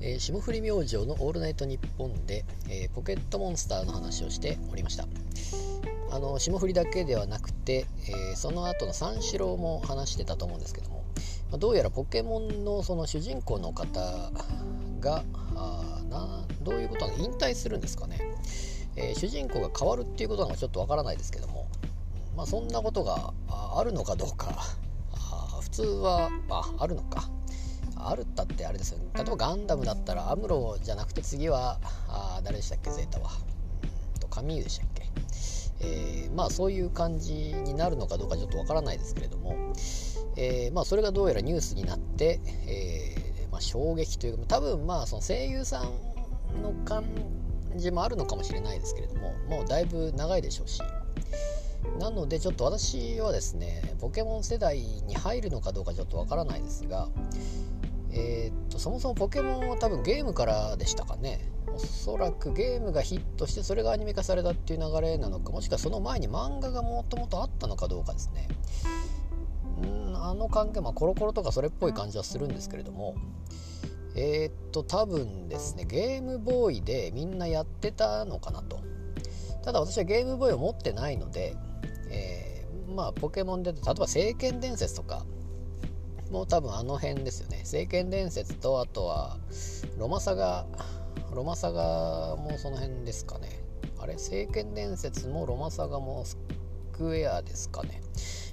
ー、霜降り明星の「オールナイトニッポンで」えー、ポケットモンスターの話をしておりました。あの霜降りだけではなくて、えー、その後の三四郎も話してたと思うんですけども、まあ、どうやらポケモンのその主人公の方があなどういうことなの？引退するんですかね、え主人公が変わるっていうことなのかちょっとわからないですけども、まあ、そんなことがあるのかどうか。普通はああるのか。あるったってあれですよ。ね例えばガンダムだったらアムロじゃなくて次はあ誰でしたっけ？ゼータは。とカミーユでしたっけ、えー、まあそういう感じになるのかどうかちょっとわからないですけれども、えー、まあそれがどうやらニュースになって、えー、まあ、衝撃というか多分まあその声優さんの感じもあるのかもしれないですけれどももうだいぶ長いでしょうし。なのでちょっと私はですねポケモン世代に入るのかどうかちょっとわからないですがえー、っとそもそもポケモンは多分ゲームからでしたかね。おそらくゲームがヒットしてそれがアニメ化されたっていう流れなのかもしくはその前に漫画がもともとあったのかどうかですね。んあの関係まあコロコロとかそれっぽい感じはするんですけれども。えー、っと多分ですねゲームボーイでみんなやってたのかなと。ただ私はゲームボーイを持ってないので、えー、まあポケモンで例えば「聖剣伝説」とかもう多分あの辺ですよね。聖剣伝説とあとはロマサガロマサガもその辺ですかね。あれ？聖剣伝説もロマサガもスクエアですかね、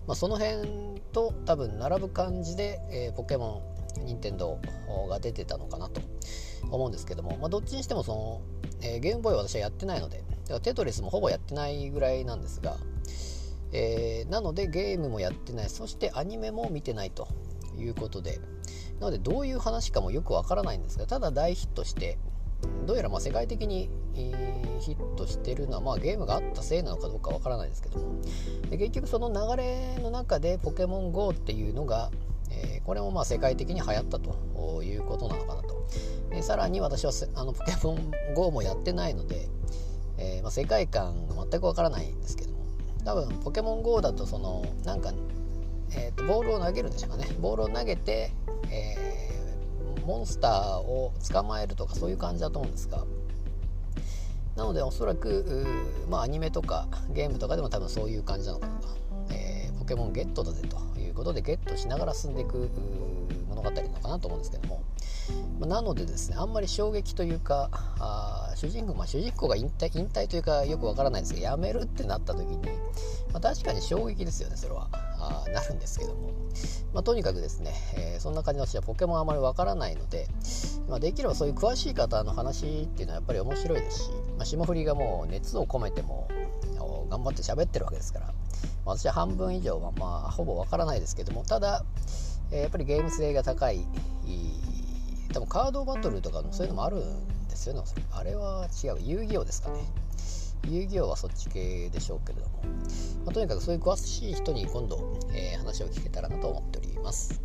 まあ、その辺と多分並ぶ感じで、えー、ポケモン任天堂が出てたのかなと思うんですけども、まあ、どっちにしてもその、えー、ゲームボーイは私はやってないので。テトリスもほぼやってないぐらいなんですが、えー、なのでゲームもやってない。そしてアニメも見てないと。いうことで。なのでどういう話かもよくわからないんですがただ大ヒットしてどうやらま世界的に、ヒットしてるのは、まあ、ゲームがあったせいなのかどうかわからないですけども。で結局その流れの中で「ポケモン GO」っていうのが、えー、これもま世界的に流行ったということなのかなと。でさらに私はあのポケモン GO もやってないので、えー、ま、世界観が全くわからないんですけども。多分ポケモン GO だとそのなんかえーと、ボールを投げるんでしょうかね。ボールを投げて、えー、モンスターを捕まえるとかそういう感じだと思うんですが。なのでおそらくまあアニメとかゲームとかでも多分そういう感じなのかなと、えー、ポケモンゲットだぜということでゲットしながら進んでいく物語なのかなと思うんですけども、まあ、なのでですねあんまり衝撃というかあ主人公、まあ、主人公が引退引退というかよくわからないですけど辞めるってなった時に、まあ、確かに衝撃ですよねそれは。あなるんですけども、まあ、とにかくですね、えー、そんな感じの私はポケモンあまりわからないので、まあ、できればそういう詳しい方の話っていうのはやっぱり面白いですし、まあ、霜降りがもう熱を込めても頑張って喋ってるわけですから、私は半分以上はまあほぼわからないですけどもただ、え、やっぱりゲーム性が高い多分カードバトルとかそういうのもあるんですよね。あれは違う。遊戯王ですかね。遊戯王はそっち系でしょうけれども、まあ、とにかくそういう詳しい人に今度、えー、話を聞けたらなと思っております。